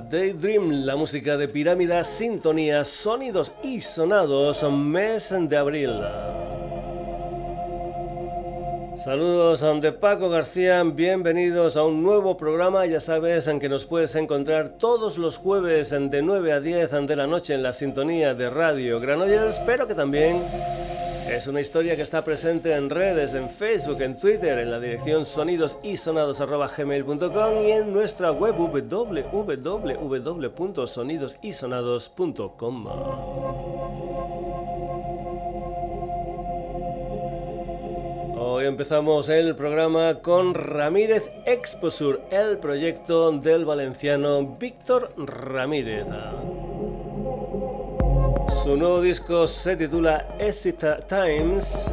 Daydream, la música de Pirámida, Sintonía, Sonidos y Sonados, mes de abril. Saludos de Paco García, bienvenidos a un nuevo programa. Ya sabes en que nos puedes encontrar todos los jueves de 9 a 10 de la noche en la sintonía de Radio Granollers, pero que también es una historia que está presente en redes, en Facebook, en Twitter, en la dirección sonidosisonados.gmail.com y en nuestra web www.sonidosisonados.com. Hoy empezamos el programa con Ramírez Exposur, el proyecto del valenciano Víctor Ramírez. Su nuevo disco se titula Exit Times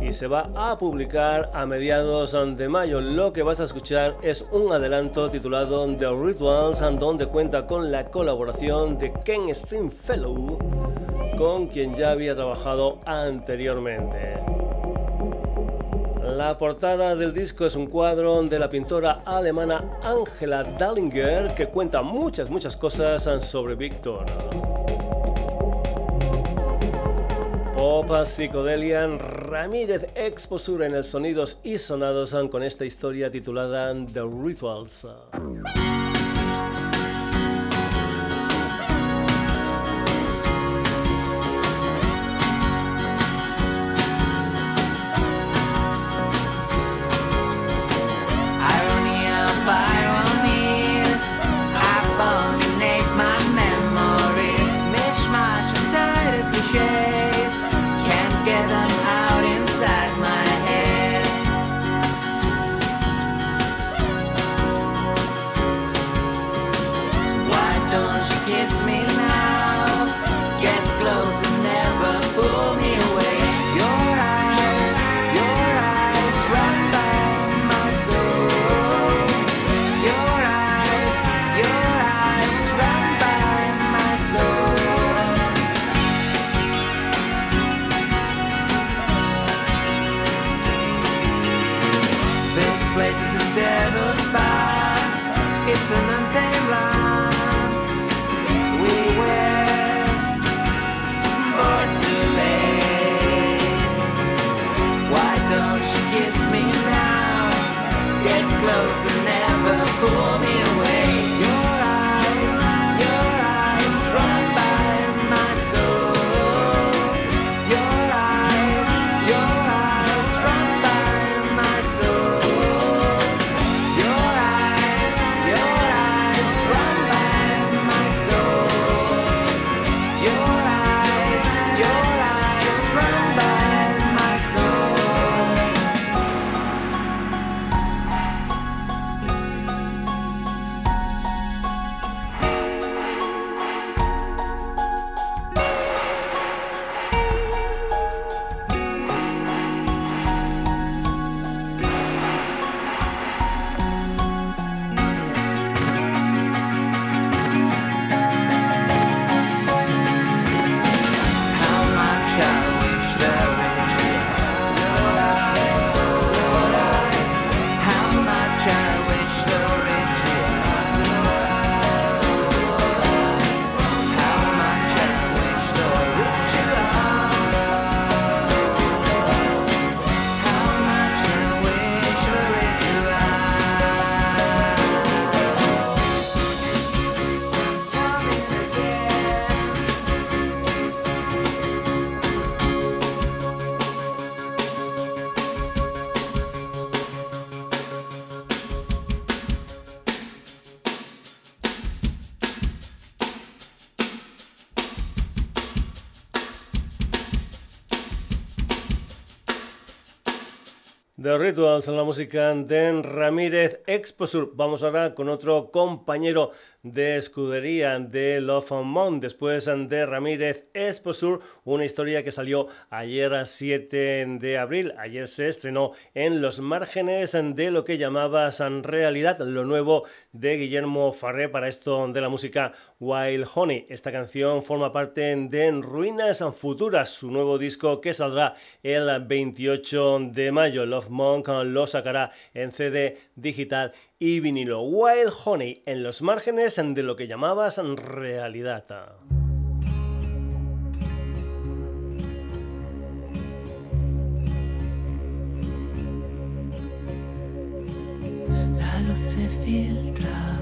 y se va a publicar a mediados de mayo. Lo que vas a escuchar es un adelanto titulado The Rituals, donde cuenta con la colaboración de Ken Stringfellow, con quien ya había trabajado anteriormente. La portada del disco es un cuadro de la pintora alemana Angela Dallinger que cuenta muchas, muchas cosas sobre Victor. Opa Psicodelia, Ramírez Exposura en el Sonidos y Sonados con esta historia titulada The Rituals. Rituals en la música de Ramírez Exposur. Vamos ahora con otro compañero de escudería de Love Month. Después de Ramírez Exposur, una historia que salió ayer 7 de abril. Ayer se estrenó en los márgenes de lo que llamabas realidad, lo nuevo de Guillermo Farré para esto de la música Wild Honey. Esta canción forma parte de Ruinas Futuras, su nuevo disco que saldrá el 28 de mayo. Love Monk lo sacará en CD digital y vinilo. Wild Honey en los márgenes de lo que llamabas realidad. Se filtra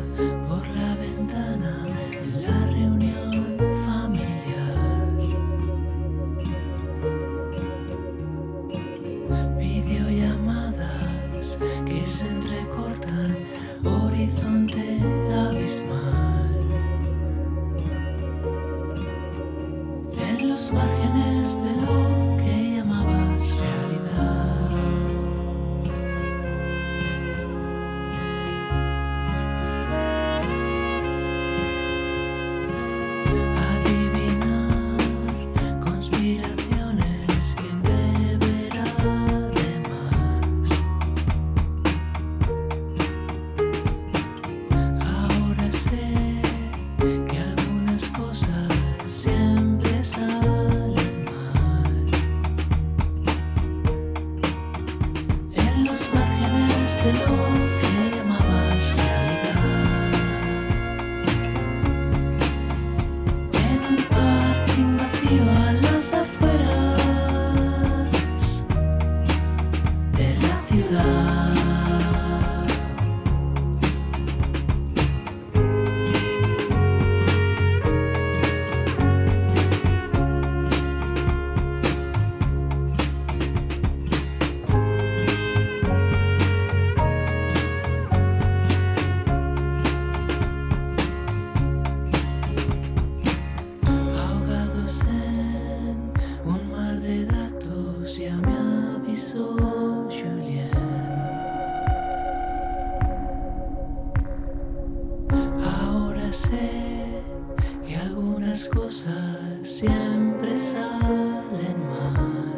algunas cosas siempre salen mal.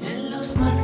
En los márgenes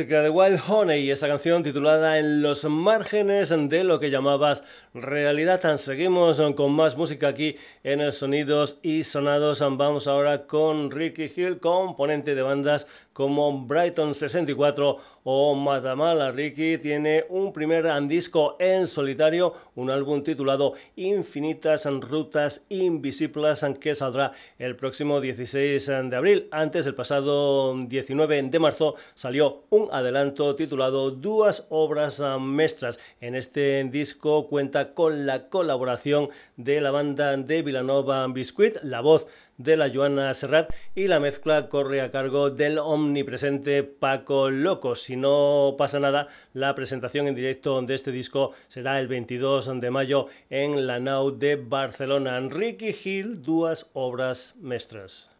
De Wild Honey esa canción titulada En los márgenes de lo que llamabas realidad. Seguimos con más música aquí en el Sonidos y Sonados. Vamos ahora con Ricky Hill, componente de bandas como Brighton 64 o Matamala. Ricky tiene un primer disco en solitario, un álbum titulado Infinitas Rutas Invisibles que saldrá el próximo 16 de abril. Antes, el pasado 19 de marzo, salió un adelanto titulado Duas Obras Mestras. En este disco cuenta con la colaboración de la banda de Villanova Biscuit, la voz de la Joana Serrat y la mezcla corre a cargo del omnipresente Paco Loco. Si no pasa nada, la presentación en directo de este disco será el 22 de mayo en la Nau de Barcelona. Enrique Gil, Duas Obras Mestras.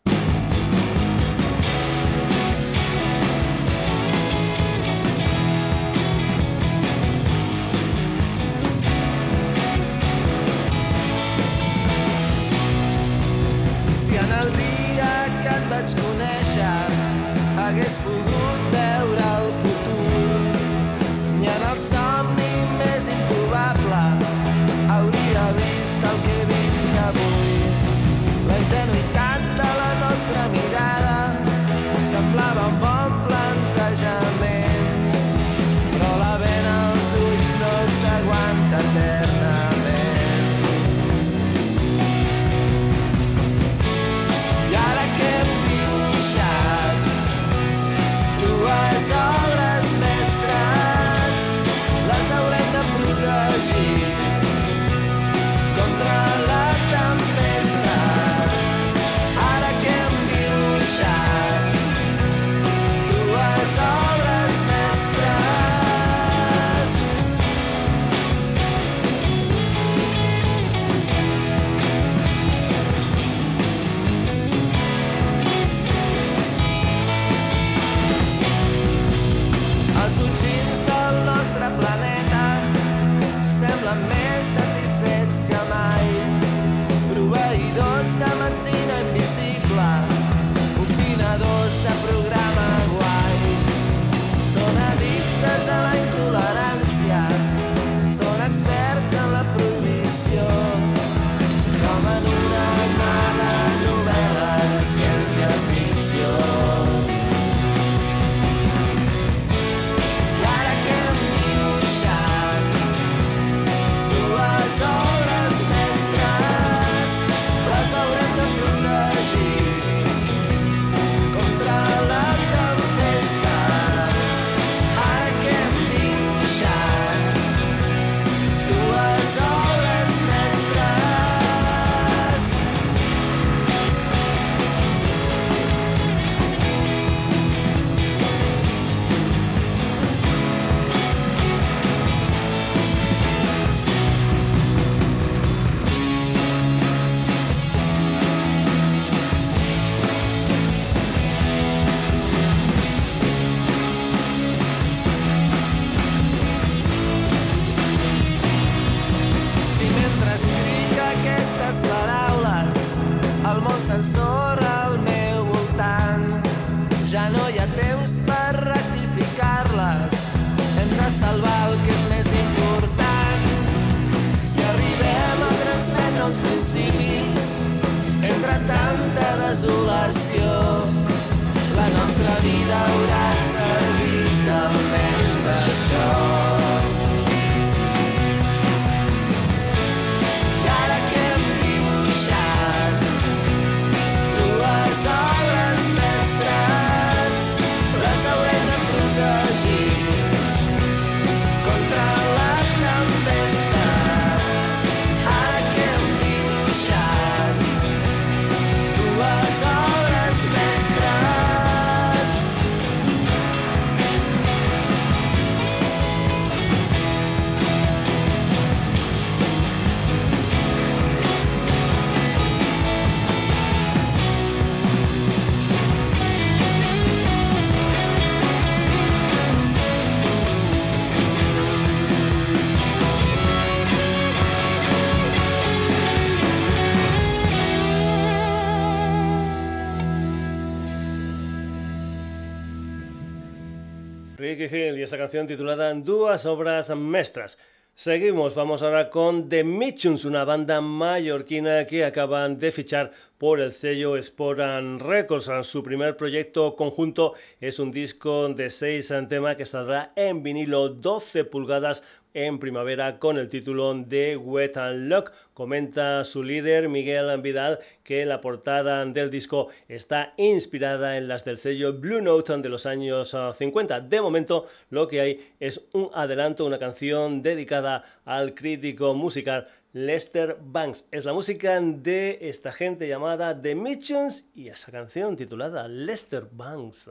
Y esa canción titulada Duas Obras Mestras. Seguimos, vamos ahora con The Mitchuns, una banda mallorquina que acaban de fichar por el sello Sporan Records. Su primer proyecto conjunto es un disco de seis temas que saldrá en vinilo 12 pulgadas en primavera con el título de Wet and Lock. Comenta su líder Miguel Vidal que la portada del disco está inspirada en las del sello Blue Note de los años 50. Ah, de momento lo que hay es un adelanto, una canción dedicada al crítico musical Lester Banks. Es la música de esta gente llamada The Mitchums y esa canción titulada Lester Banks.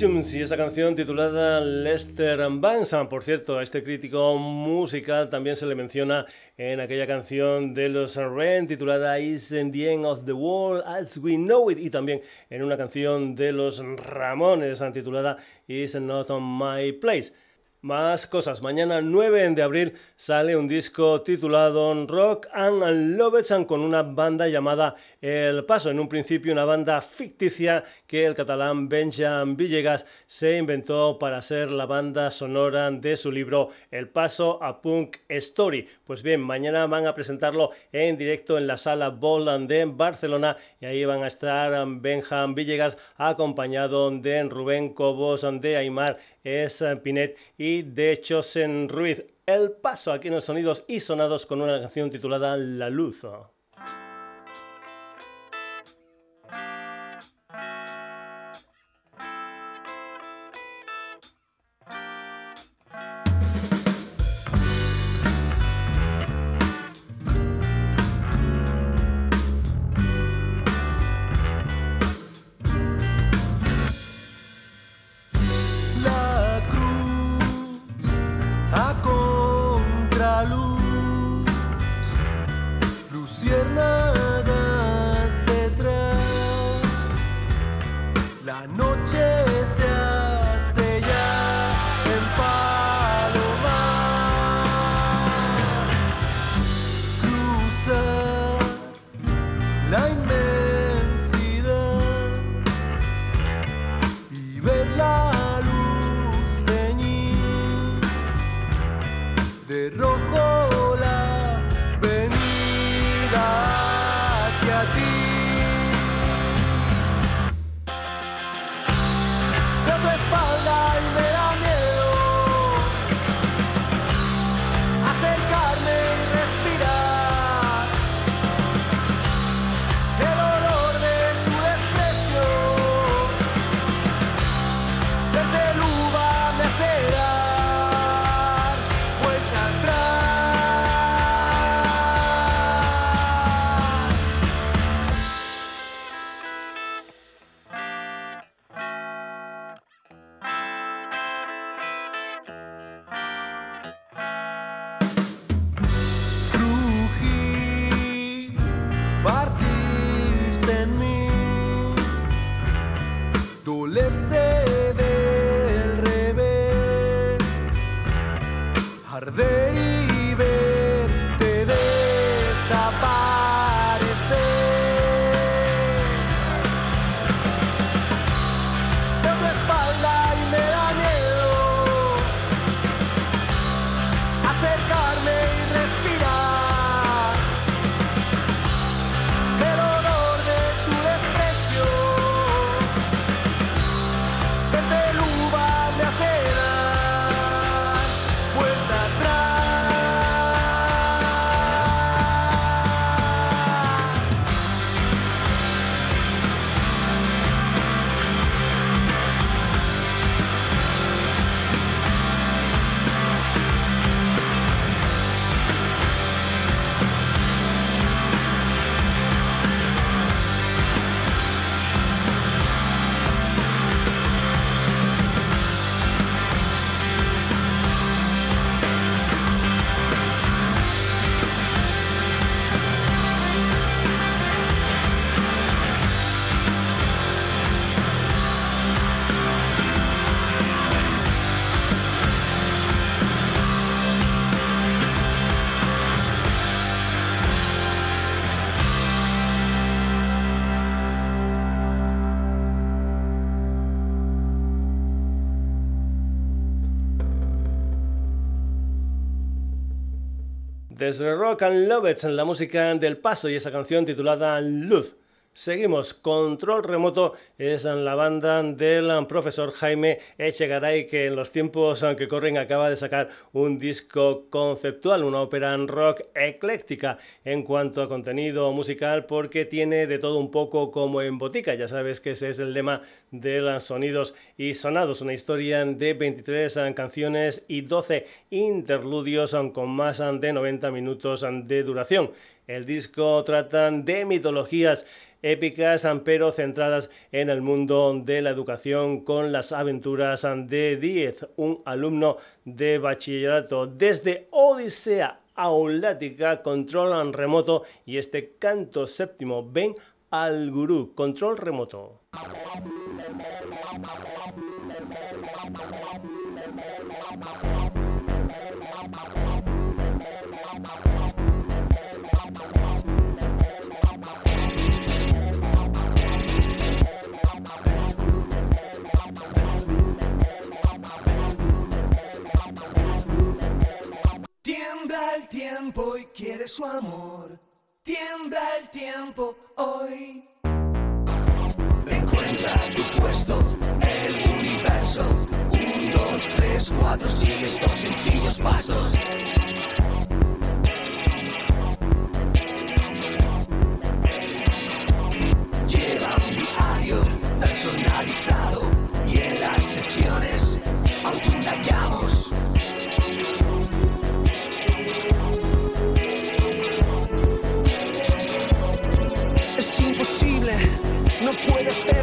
Mitchums y esa canción titulada Lester Bansan. Por cierto, a este crítico musical también se le menciona en aquella canción de los Ren titulada Is the End of the World as We Know It y también en una canción de los Ramones titulada Is Not on My Place. Más cosas. Mañana 9 de abril sale un disco titulado Rock and Love con una banda llamada El Paso. En un principio una banda ficticia que el catalán Benjamin Villegas se inventó para ser la banda sonora de su libro El Paso a Punk Story. Pues bien, mañana van a presentarlo en directo en la sala Boland de Barcelona y ahí van a estar Benjamin Villegas acompañado de Rubén Cobos, de Aymar es Pinet y de Chosen Ruiz. El paso aquí en los sonidos y sonados con una canción titulada La Luz. Desde Rock and Love It, la música del paso y esa canción titulada Luz. Seguimos. Control Remoto es la banda del profesor Jaime Echegaray, que en los tiempos que corren acaba de sacar un disco conceptual, una ópera en rock ecléctica en cuanto a contenido musical, porque tiene de todo un poco como en botica. Ya sabes que ese es el lema de los sonidos y sonados. Una historia de 23 canciones y 12 interludios con más de 90 minutos de duración. El disco trata de mitologías épicas, pero centradas en el mundo de la educación con las aventuras de Diez, un alumno de bachillerato. Desde Odisea Aulática, control remoto y este canto séptimo, ven al gurú, control remoto. Tiembla el tiempo y quiere su amor. Tiembla el tiempo hoy. Encuentra tu puesto el universo. Un, dos, tres, cuatro, sigue estos sencillos pasos. Lleva un diario personalizado y en las sesiones autoindagamos.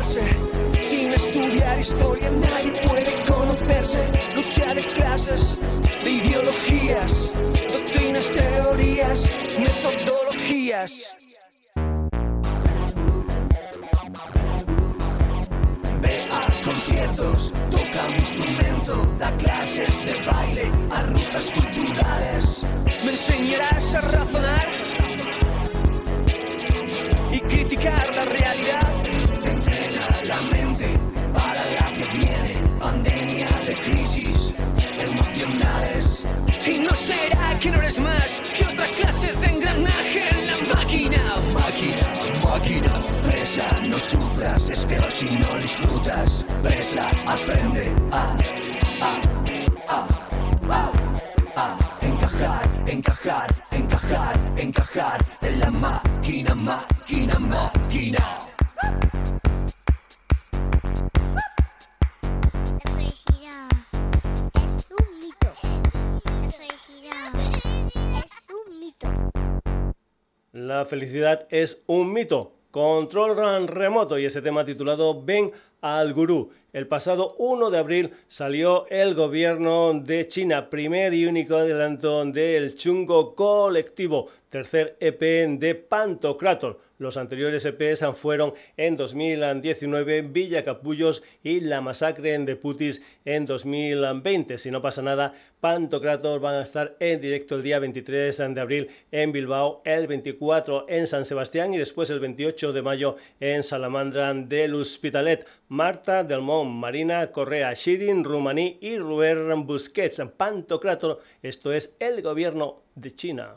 Sin estudiar historia nadie puede conocerse. Lucha de clases, de ideologías, doctrinas, teorías, metodologías. Ve a conciertos, toca un instrumento, da clases de baile a rutas culturales. Me enseñarás a razonar y criticar la realidad. Y no será que no eres más que otra clase de engranaje en la máquina. Máquina, máquina. Presa, no sufras, es peor si no disfrutas. Presa, aprende a, a, a, a, a encajar, encajar, encajar, encajar en la máquina, máquina, máquina. La felicidad es un mito. Control remoto y ese tema titulado Ven al Gurú. El pasado 1 de abril salió el gobierno de China, primer y único adelanto del chungo colectivo, tercer EP de Pantocrator. Los anteriores EPs fueron en 2019 Villa Capullos y La Masacre de Putis en 2020. Si no pasa nada, Pantocrator van a estar en directo el día 23 de abril en Bilbao, el 24 en San Sebastián y después el 28 de mayo en Salamandra del Hospitalet. Marta del Mont, Marina Correa, Shirin Rumaní y Rubén Busquets. Pantocrator, esto es el gobierno de China.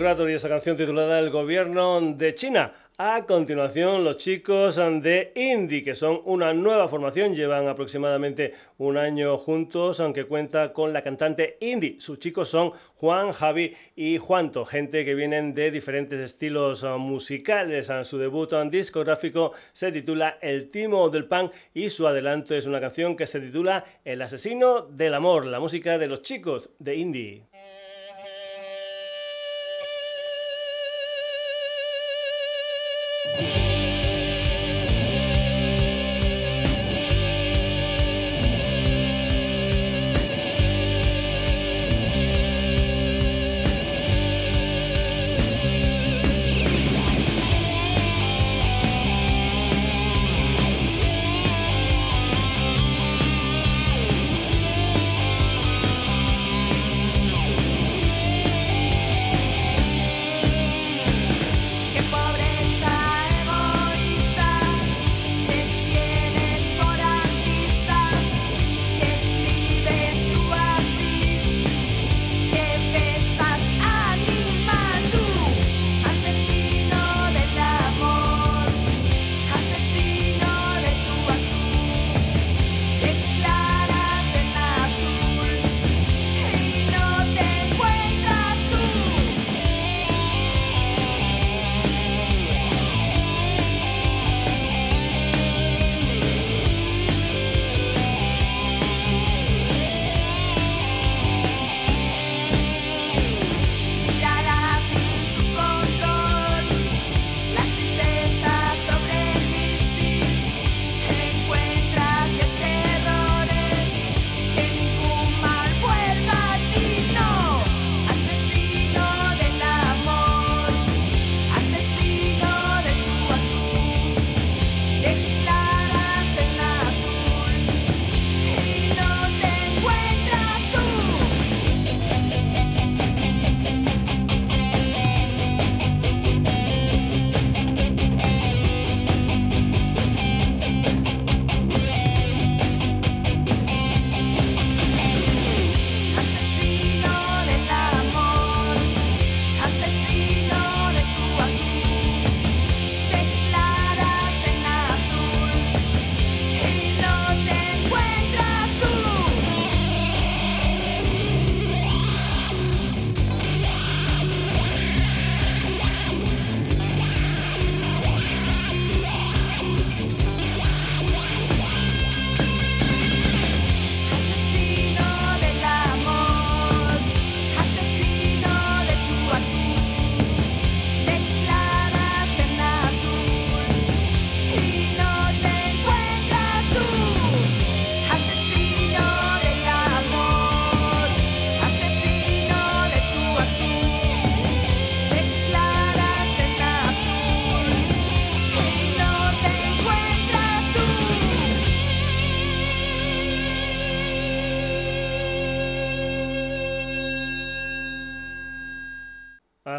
Pantocrator y esa canción titulada El gobierno de China. A continuación, los chicos de Indie, que son una nueva formación, llevan aproximadamente un año juntos, aunque cuenta con la cantante Indie. Sus chicos son Juan, Javi y Juanto, gente que vienen de diferentes estilos musicales. Su debut discográfico se titula El Timo del Pan y su adelanto es una canción que se titula El Asesino del Amor, la música de los chicos de Indie.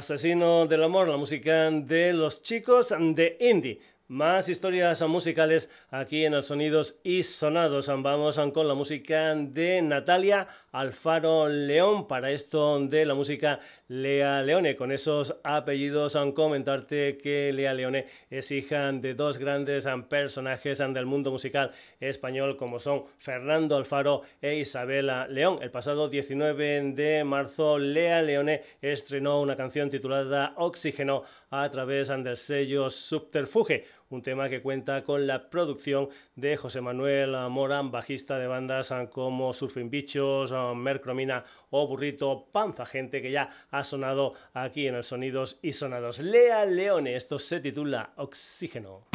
Asesino del Amor, la música de los chicos de Indie. Más historias musicales aquí en los Sonidos y Sonados. Vamos con la música de Natalia Alfaro León. Para esto de la música Lea Leone. Con esos apellidos, comentarte que Lea Leone es hija de dos grandes personajes del mundo musical español como son Fernando Alfaro e Isabela León. El pasado 19 de marzo, Lea Leone estrenó una canción titulada Oxígeno a través del sello Subterfuge un tema que cuenta con la producción de José Manuel Morán, bajista de bandas como Surfing Bichos, Mercromina o Burrito Panza, gente que ya ha sonado aquí en el Sonidos y Sonados. Lea Leone, esto se titula Oxígeno.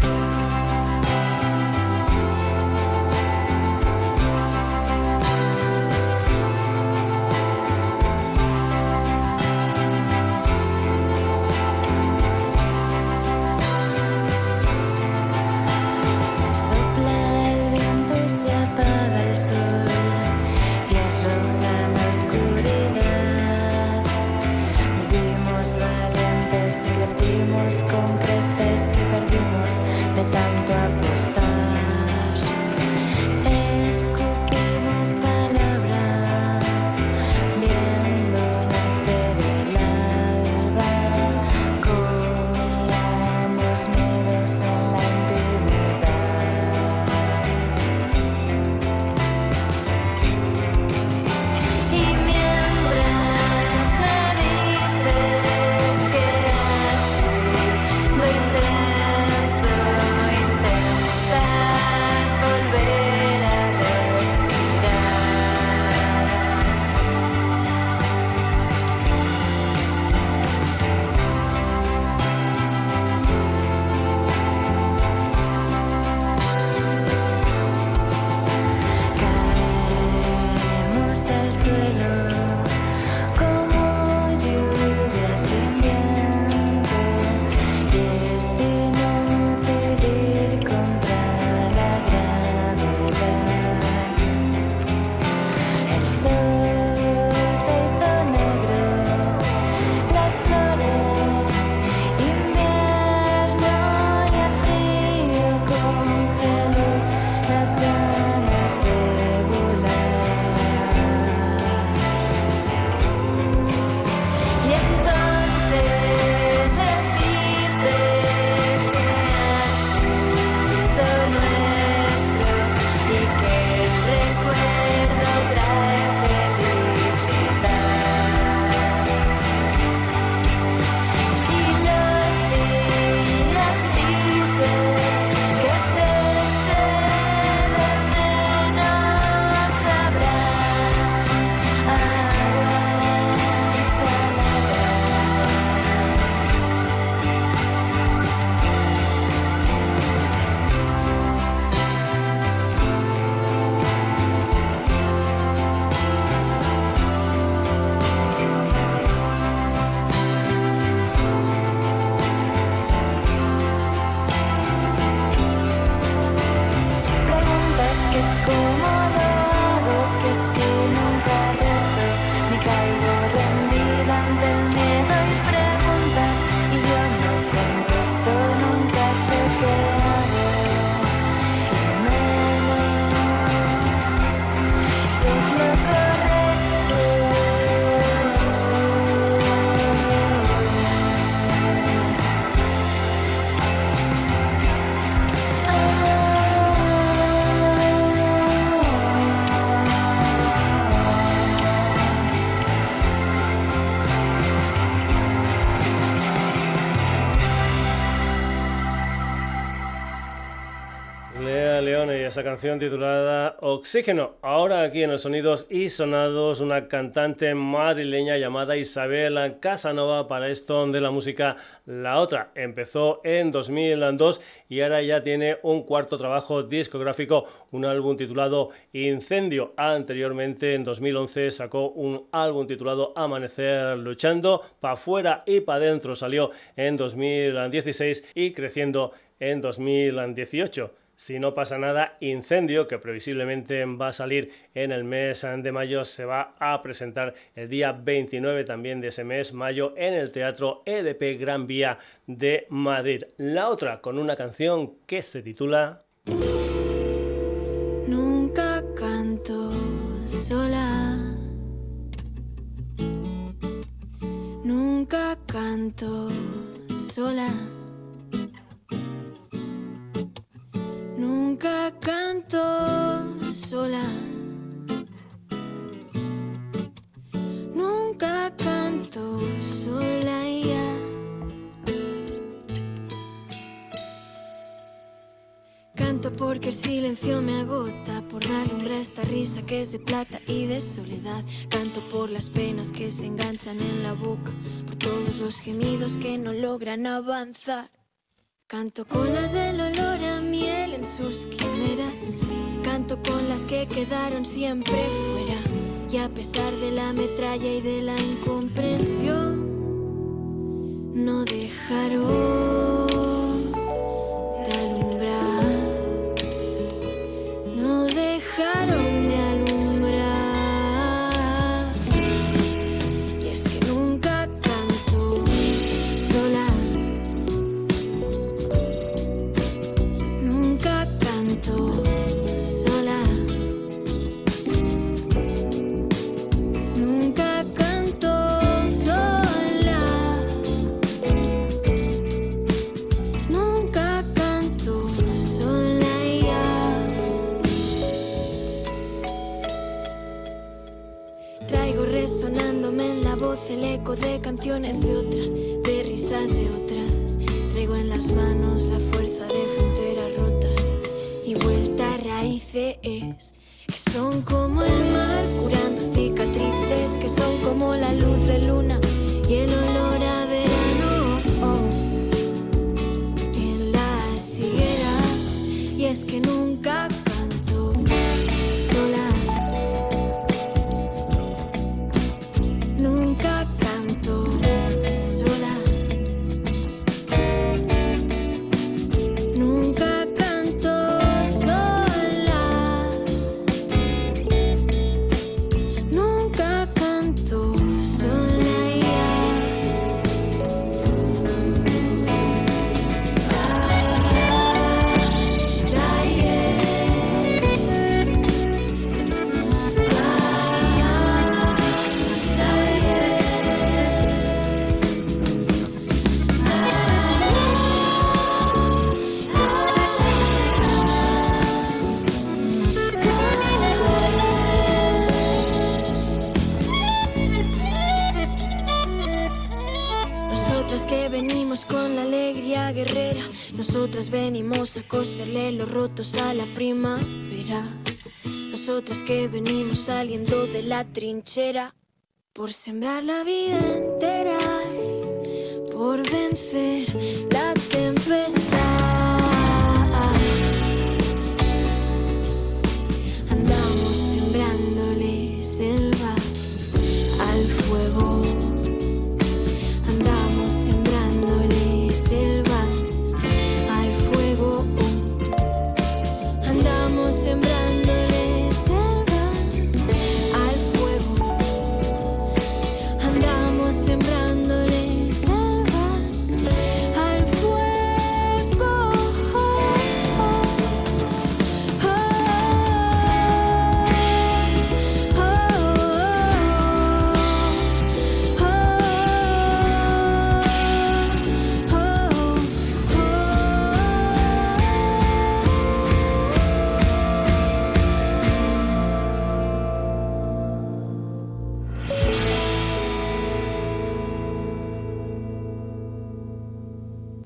Esa canción titulada Oxígeno. Ahora aquí en los Sonidos y Sonados, una cantante madrileña llamada Isabel Casanova para esto de la música La Otra. Empezó en 2002 y ahora ya tiene un cuarto trabajo discográfico, un álbum titulado Incendio. Anteriormente, en 2011, sacó un álbum titulado Amanecer Luchando. Pa' afuera y pa' adentro salió en 2016 y creciendo en 2018 si no pasa nada, Incendio, que previsiblemente va a salir en el mes de mayo, se va a presentar el día 29 también de ese mes, mayo, en el Teatro EDP Gran Vía de Madrid. La otra con una canción que se titula... Nunca canto sola. Nunca canto sola. Canto sola. Nunca canto sola ya. Canto porque el silencio me agota, por dar lumbre a esta risa que es de plata y de soledad. Canto por las penas que se enganchan en la boca, por todos los gemidos que no logran avanzar. Canto con las del olor a miel en sus quimeras. Canto con las que quedaron siempre fuera. Y a pesar de la metralla y de la incomprensión, no dejaron voz el eco de canciones de otras, de risas de otras. Traigo en las manos la fuerza de fronteras rotas y vuelta a raíces que son como a coserle los rotos a la primavera. Nosotras que venimos saliendo de la trinchera. Por sembrar la vida entera. Por vencer la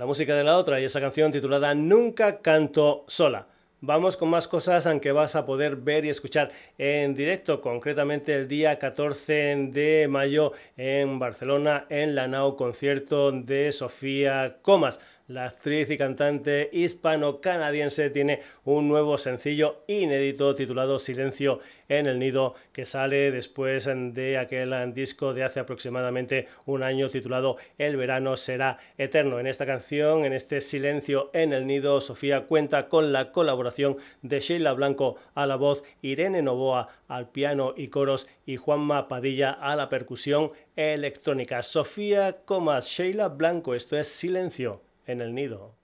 La música de la otra y esa canción titulada Nunca canto sola. Vamos con más cosas aunque vas a poder ver y escuchar en directo, concretamente el día 14 de mayo en Barcelona en la Nau concierto de Sofía Comas. La actriz y cantante hispano-canadiense tiene un nuevo sencillo inédito titulado Silencio en el Nido que sale después de aquel disco de hace aproximadamente un año titulado El verano será eterno. En esta canción, en este Silencio en el Nido, Sofía cuenta con la colaboración de Sheila Blanco a la voz, Irene Novoa al piano y coros y Juanma Padilla a la percusión electrónica. Sofía Sheila Blanco, esto es Silencio en el nido.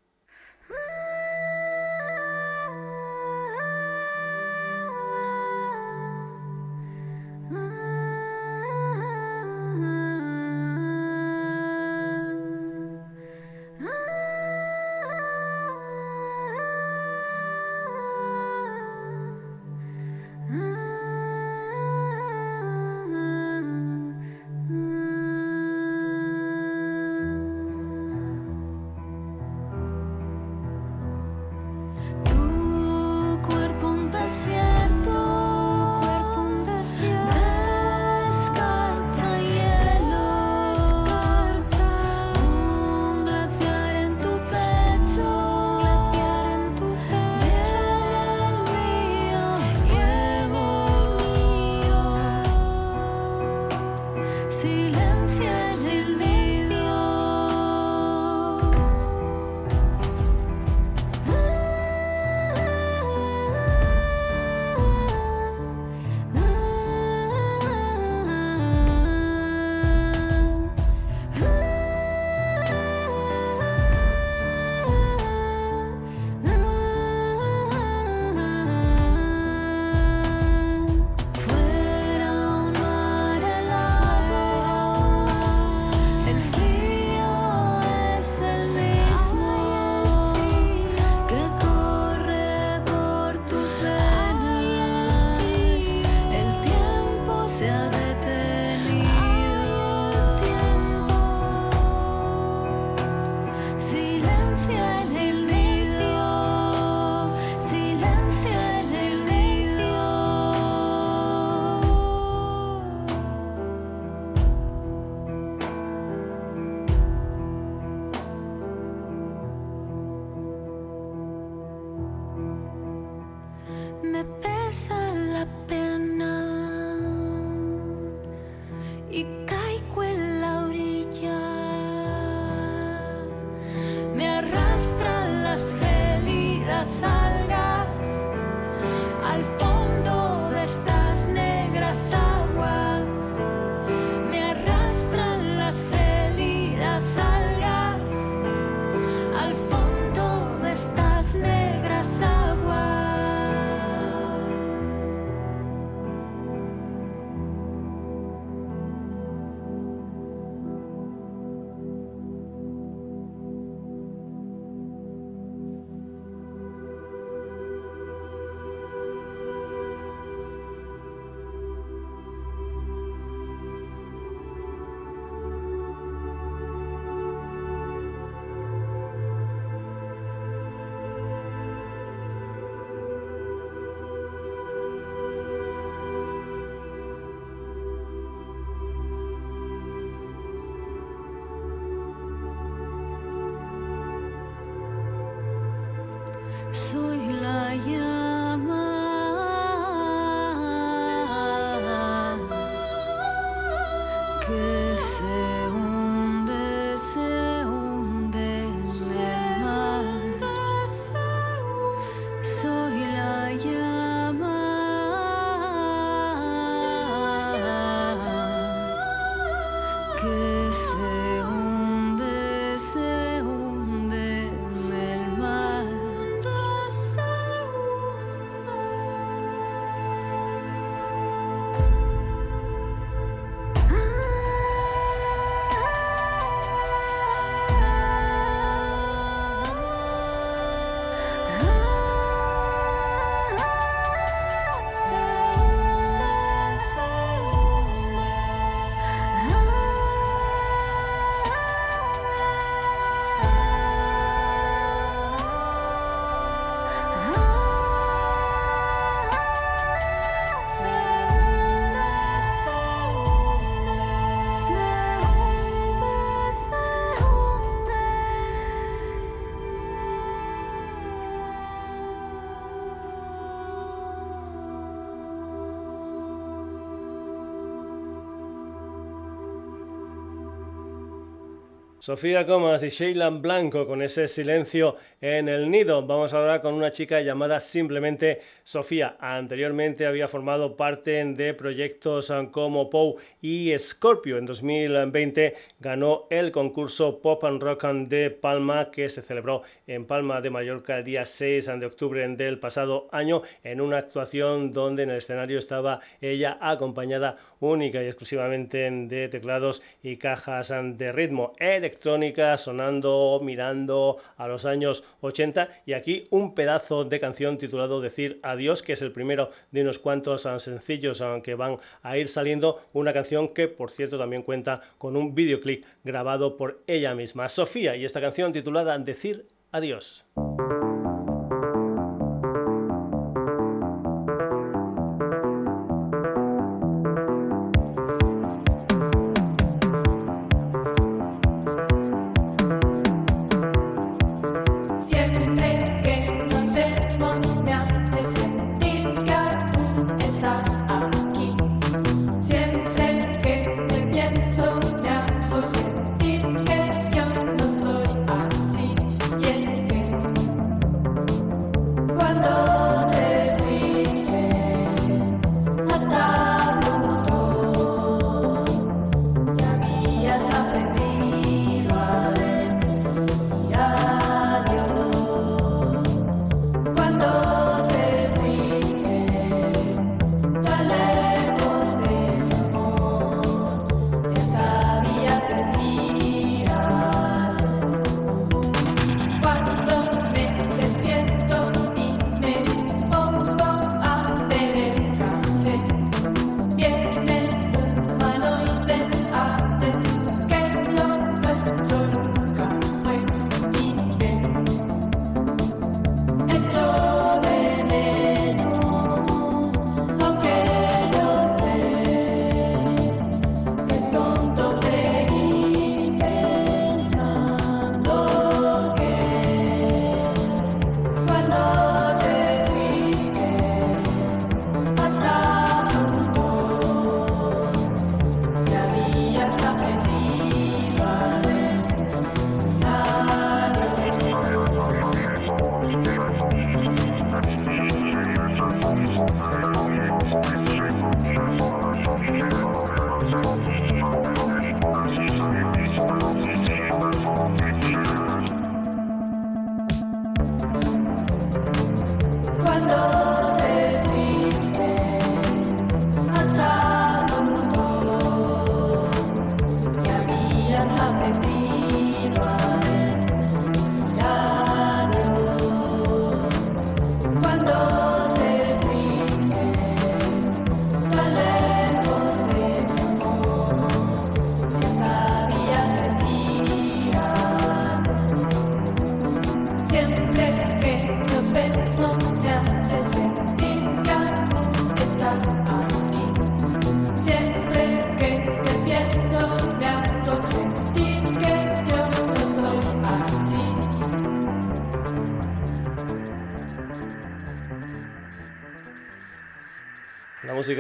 Sofía Comas y Sheila Blanco con ese silencio en el nido. Vamos ahora con una chica llamada simplemente Sofía. Anteriormente había formado parte de proyectos como Pou y Scorpio. En 2020 ganó el concurso Pop and Rock de Palma que se celebró en Palma de Mallorca el día 6 de octubre del pasado año en una actuación donde en el escenario estaba ella acompañada única y exclusivamente de teclados y cajas de ritmo electrónica sonando mirando a los años 80 y aquí un pedazo de canción titulado Decir Adiós que es el primero de unos cuantos sencillos que van a ir saliendo una canción que por cierto también cuenta con un videoclip grabado por ella misma Sofía y esta canción titulada Decir Adiós.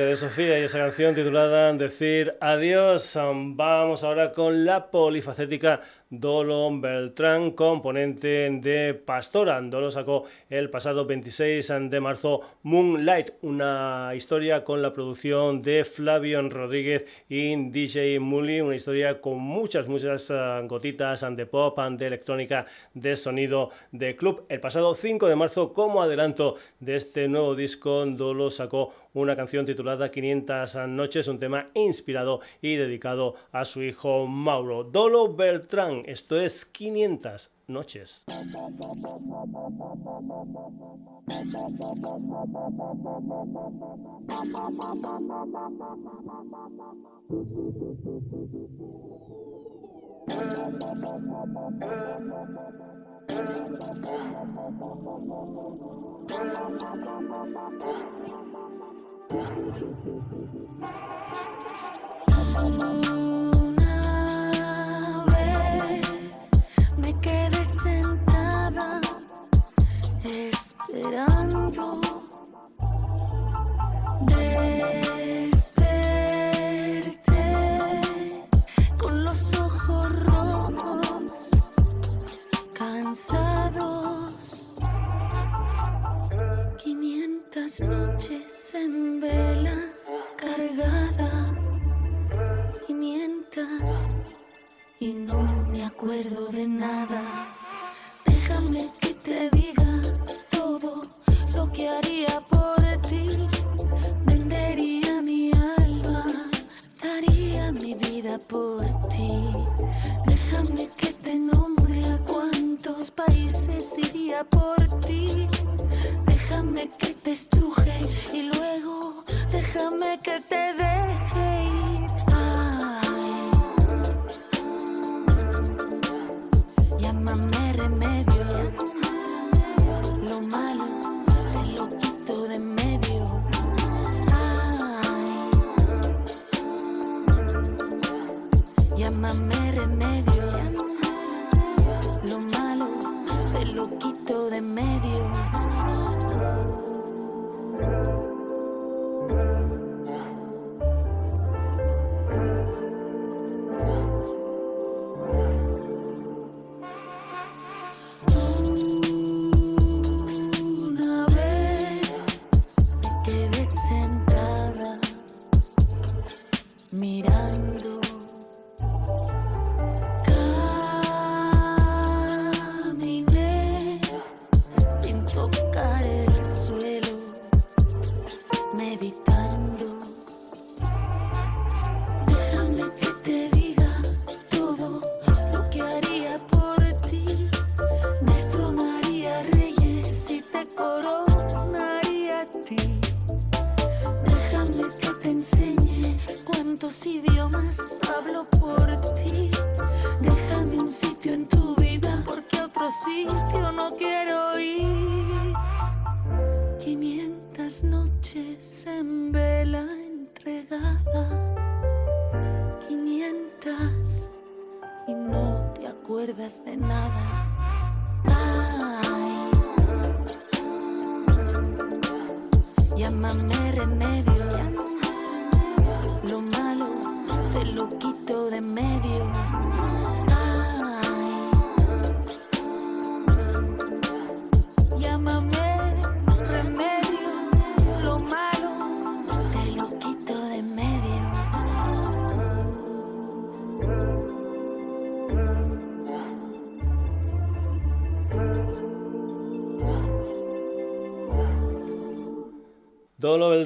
De Sofía y esa canción titulada Decir Adiós. Vamos ahora con la polifacética Dolo Beltrán, componente de Pastora. Dolo sacó el pasado 26 de marzo Moonlight, una historia con la producción de Flavion Rodríguez y DJ Muli, una historia con muchas, muchas eh, gotitas de pop, de electrónica, de sonido de club. El pasado 5 de marzo, como adelanto de este nuevo disco, Dolo sacó una canción titulada 500 noches, un tema inspirado y dedicado a su hijo Mauro. Dolo Beltrán, esto es 500 noches. esperando. Desperté con los ojos rojos, cansados. 500 noches en vela cargada. 500 y no me acuerdo de nada. ¿Qué haría por ti? Vendería mi alma, daría mi vida por ti. Déjame que te nombre a cuántos países iría por ti. Déjame que te estruje y luego déjame que te deje ir. Ay, llámame remedio. Mirando.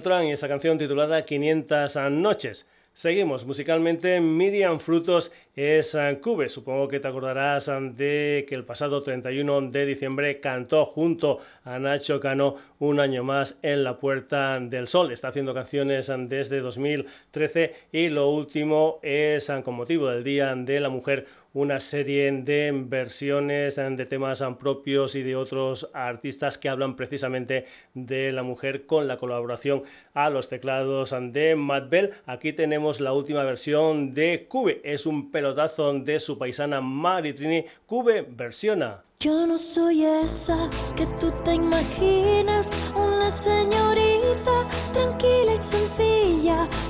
Beltrán y esa canción titulada 500 noches. Seguimos musicalmente. Miriam Frutos es eh, Cube. Supongo que te acordarás eh, de que el pasado 31 de diciembre cantó junto a Nacho Cano un año más en La Puerta del Sol. Está haciendo canciones eh, desde 2013 y lo último es con motivo del Día de la Mujer una serie de versiones eh, de temas eh, propios y de otros artistas que hablan precisamente de la mujer con la colaboración a los teclados de Matt Bell. Aquí tenemos la última versión de Cube. Es un pelotazo de su paisana Maritrini. Cube versiona. Yo no soy esa que tú te imaginas, una señorita tranquila y sencilla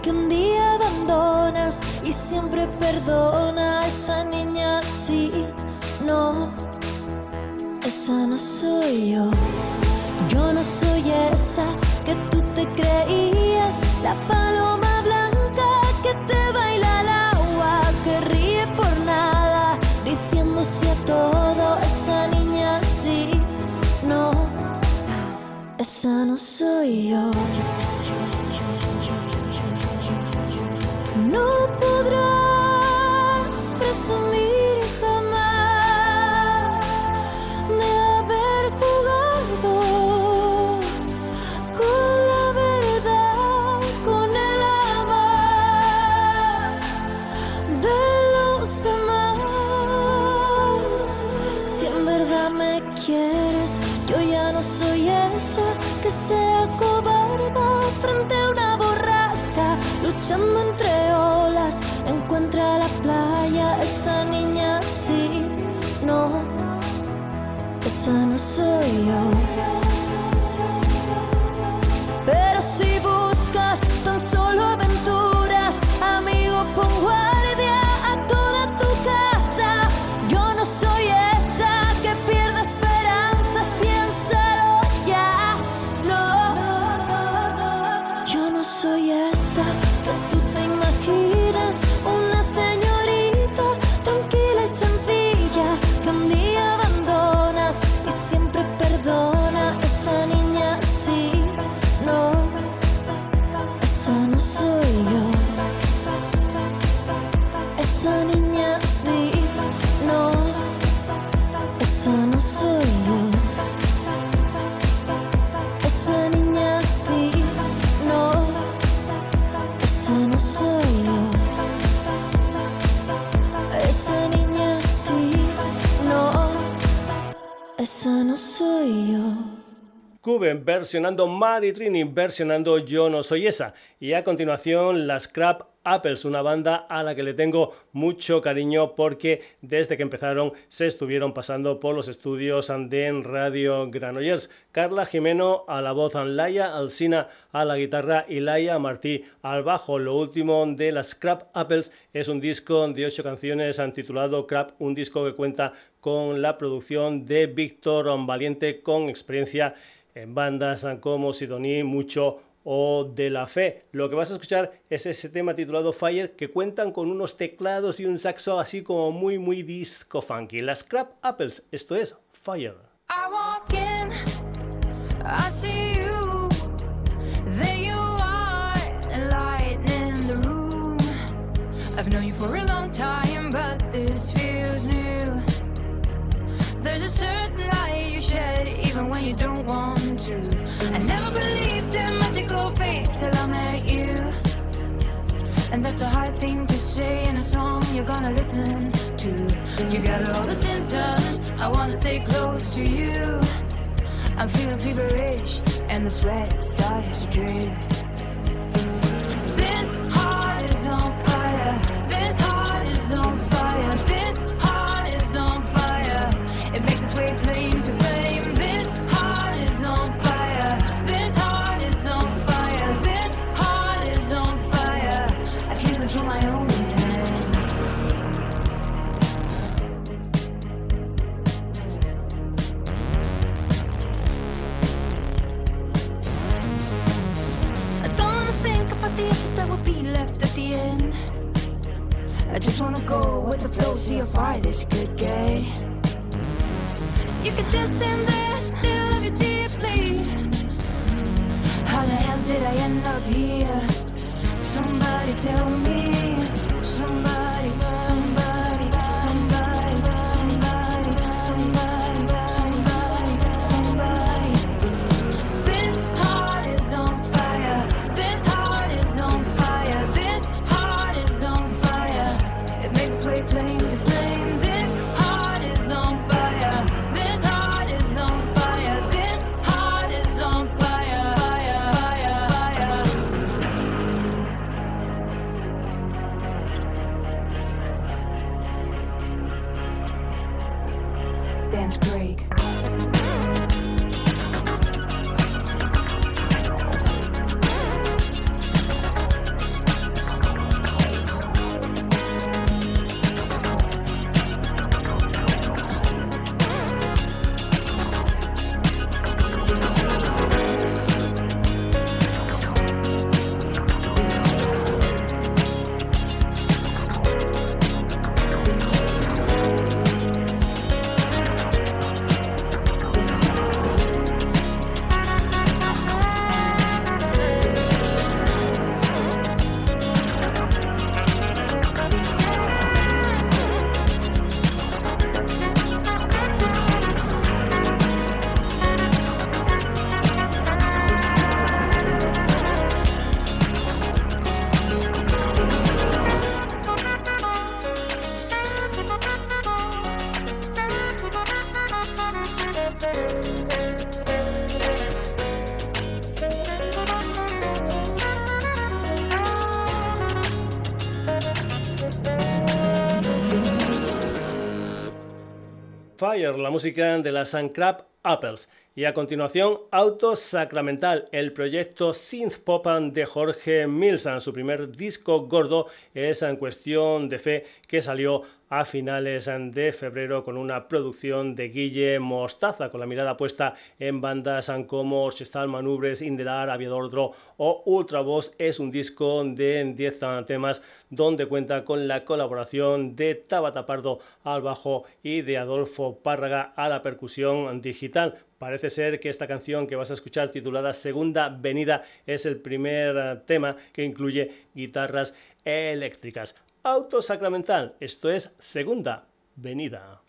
que un día abandonas y siempre perdona esa niña así. No, esa no soy yo. Yo no soy esa que tú te creías, la paloma blanca que te baila al agua, que ríe por nada, diciéndose a todo, esa niña así. No, esa no soy yo. Esa no Versionando Mari Trini, versionando Yo no soy esa. Y a continuación, las Crap Apples, una banda a la que le tengo mucho cariño porque desde que empezaron se estuvieron pasando por los estudios de Radio Granollers. Carla Jimeno a la voz, Laia Alsina a la guitarra y Laia Martí al bajo. Lo último de las Crap Apples es un disco de ocho canciones titulado Crap, un disco que cuenta con la producción de Víctor Valiente con experiencia en bandas como Sidoní, Mucho o de la fe. Lo que vas a escuchar es ese tema titulado Fire que cuentan con unos teclados y un saxo así como muy muy disco funky. Las Crab Apples, esto es Fire. I walk in, I see you, there you are. I've known you for a long time, but this feels new. There's a certain light shed, even when you don't want to. I never believed in magical fate till I met you. And that's a hard thing to say in a song you're gonna listen to. You got all the symptoms, I wanna stay close to you. I'm feeling feverish, and the sweat starts to drip. This heart is on fire. This heart is on fire. This heart just wanna go with the flow, see how far this could get. You could just stand there, still love you deeply. How the hell did I end up here? Somebody tell me. Somebody, La música de la Sun Crab Apples. Y a continuación, Auto Sacramental, el proyecto synth pop de Jorge Milsan. Su primer disco gordo es en cuestión de fe que salió a finales de febrero con una producción de Guille Mostaza, con la mirada puesta en bandas como Orchestral Manubres, Indedar, Aviador Dro o Ultra Boss. Es un disco de 10 temas donde cuenta con la colaboración de Tabata Pardo al bajo y de Adolfo Párraga a la percusión digital. Parece ser que esta canción que vas a escuchar titulada Segunda Venida es el primer eh, tema que incluye guitarras eléctricas. Auto Sacramental, esto es Segunda Venida.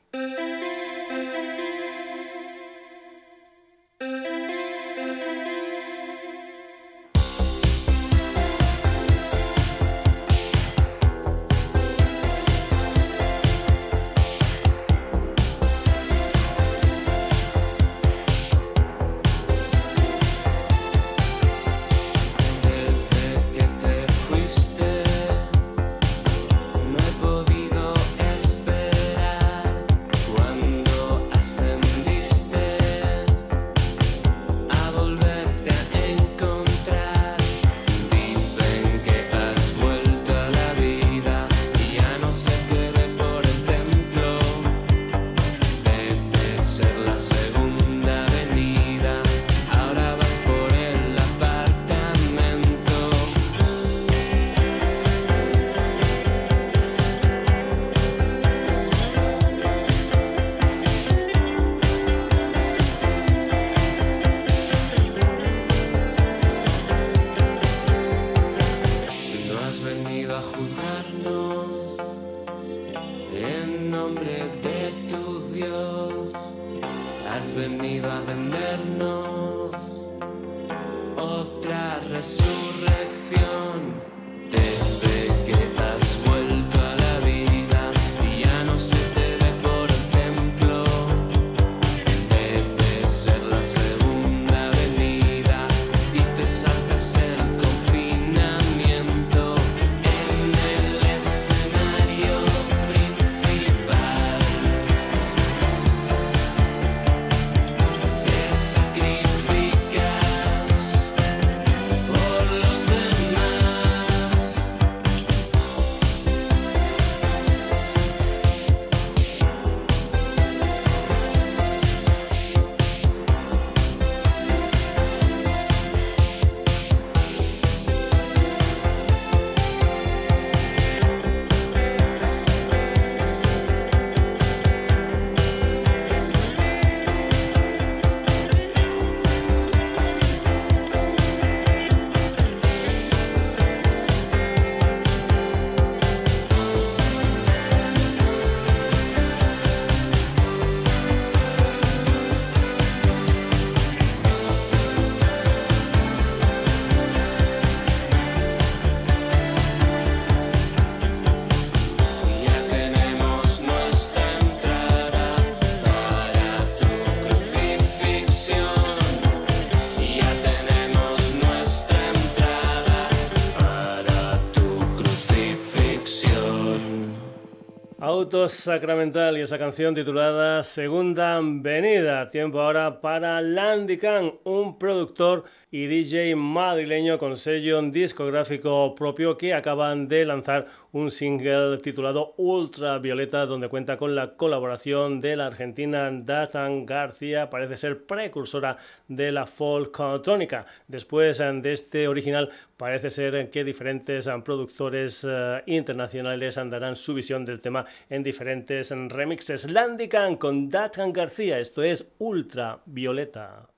Autos Sacramental y esa canción titulada Segunda Venida. Tiempo ahora para Landy Khan, un productor y DJ madrileño con sello discográfico propio que acaban de lanzar un single titulado Ultravioleta donde cuenta con la colaboración de la argentina Datan García, parece ser precursora de la folktónica. Después eh, de este original parece ser que diferentes eh, productores eh, internacionales darán su visión del tema en diferentes remixes. Landy Khan con Datan García, esto es Ultravioleta.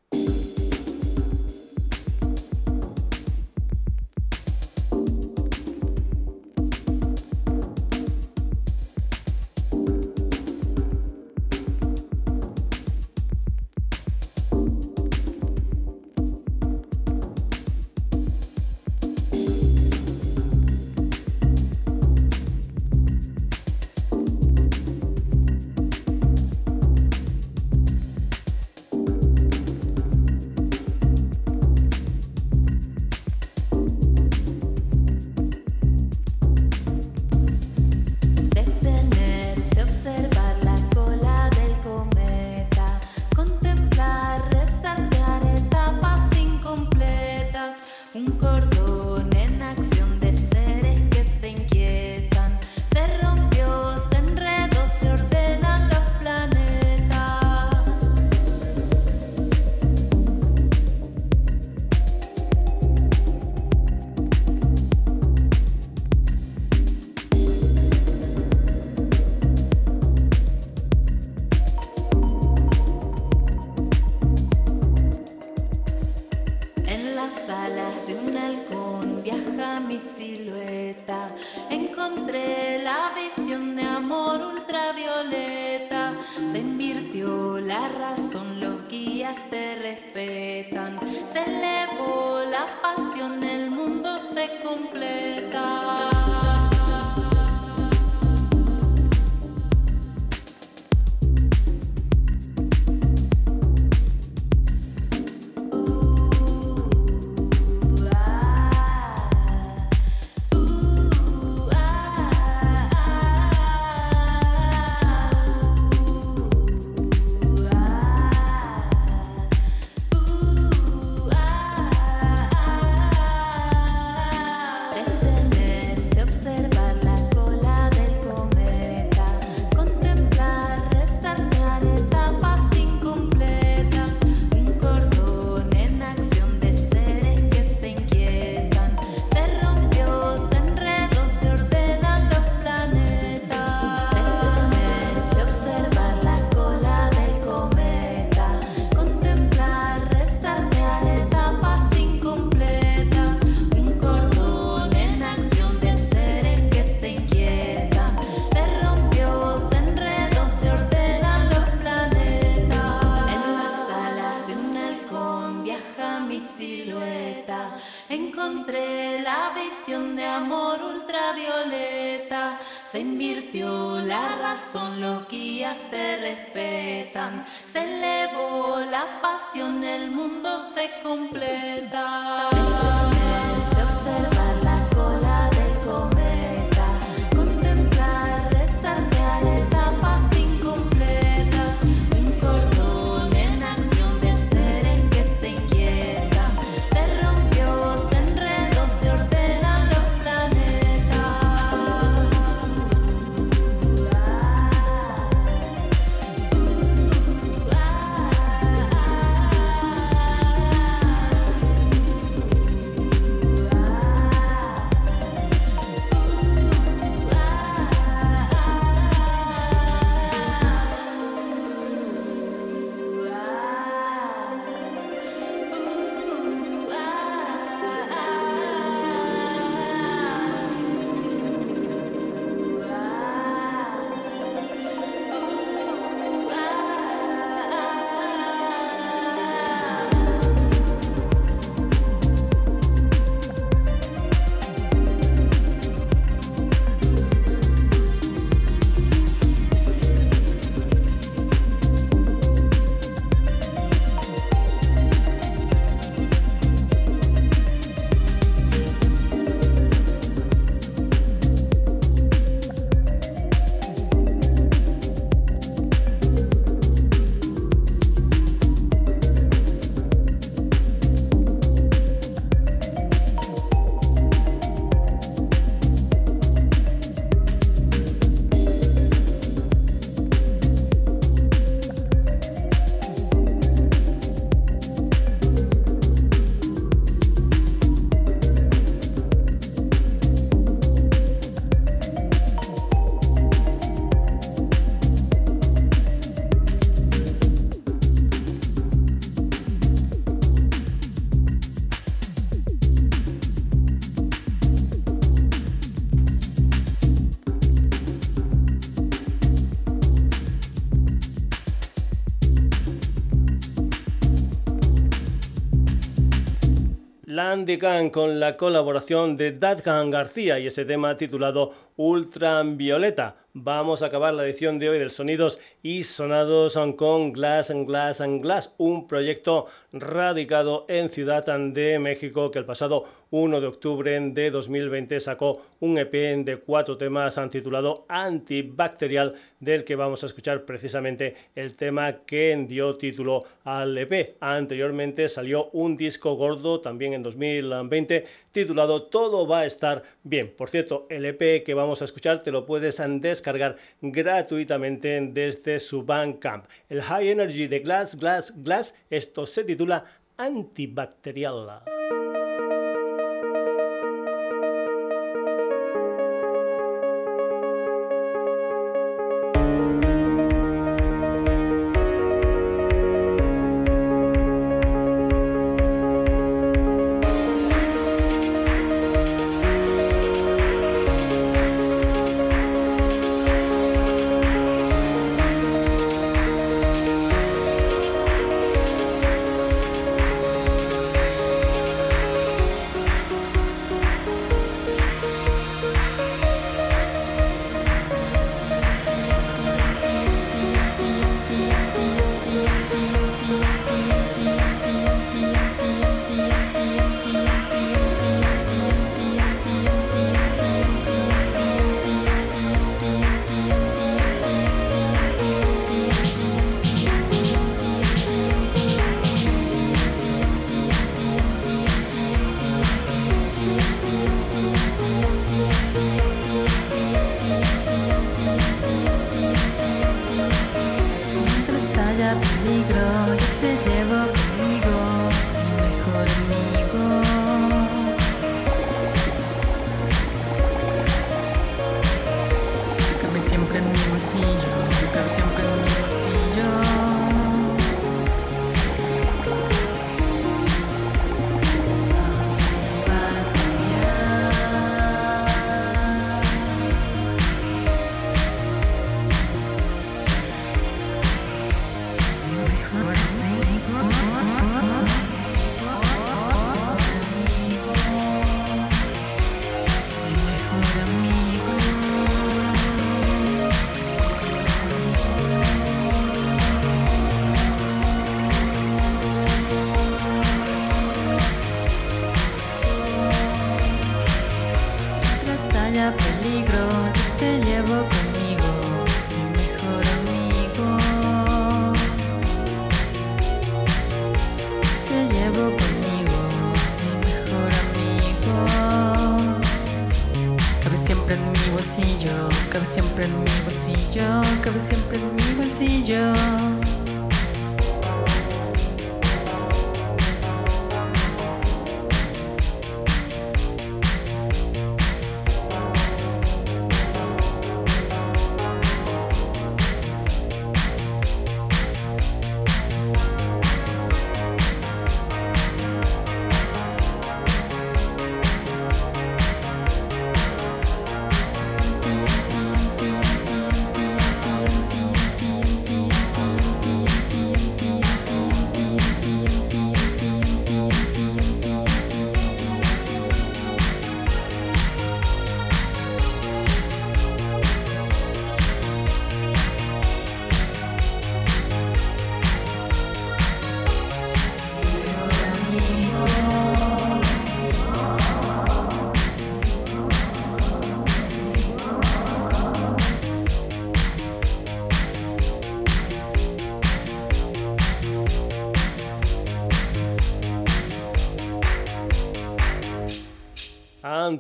Con la colaboración de Dadgan García y ese tema titulado Ultravioleta. Vamos a acabar la edición de hoy del Sonidos y Sonados con Glass and Glass and Glass, un proyecto radicado en Ciudad de México que el pasado 1 de octubre de 2020 sacó un EP de cuatro temas titulado Antibacterial, del que vamos a escuchar precisamente el tema que dio título al EP. Anteriormente salió un disco gordo también en 2020 titulado Todo va a estar bien. Por cierto, el EP que vamos a escuchar te lo puedes descargar gratuitamente desde su Bandcamp. El High Energy de Glass, Glass, Glass, esto se titula Antibacterial.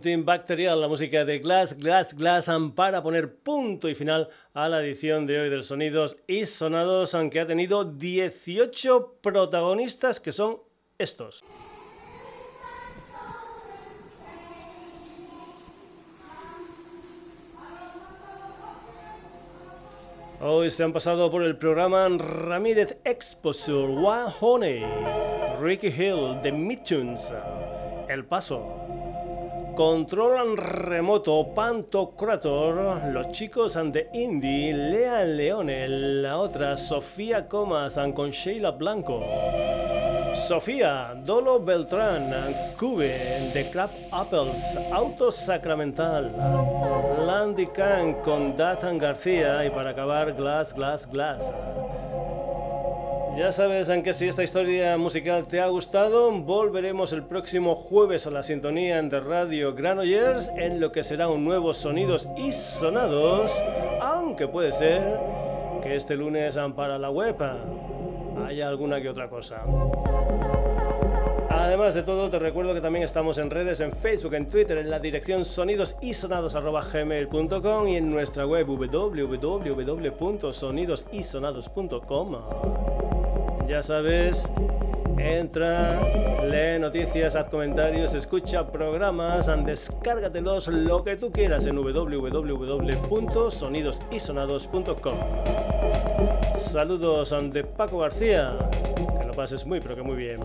Antibacterial, la música de Glass, Glass, Glass, para poner punto y final a la edición de hoy del Sonidos y Sonados, aunque ha tenido 18 protagonistas que son estos. Hoy se han pasado por el programa Ramírez Exposure, One Honey, Ricky Hill, The Mitchuns, El Paso, Controlan remoto Pantocrator, los chicos ante Indie, Lea Leone, la otra Sofía Comas con Sheila Blanco. Sofía, Dolo Beltrán, Cube, The Crab Apples, Auto Sacramental, Landy Khan con Datan García y para acabar Glass, Glass, Glass. Ya sabes en que si esta historia musical te ha gustado, volveremos el próximo jueves a la sintonía de Radio Granollers en lo que será un nuevo Sonidos y Sonados, aunque puede ser que este lunes para la web haya alguna que otra cosa. Además de todo, te recuerdo que también estamos en redes, en Facebook, en Twitter, en la dirección sonidosisonados.gmail.com y en nuestra web www.sonidosisonados.com. Ya sabes, entra, lee noticias, haz comentarios, escucha programas, descárgatelos, lo que tú quieras en www.sonidosisonados.com. Saludos ante Paco García, que lo pases muy pero que muy bien.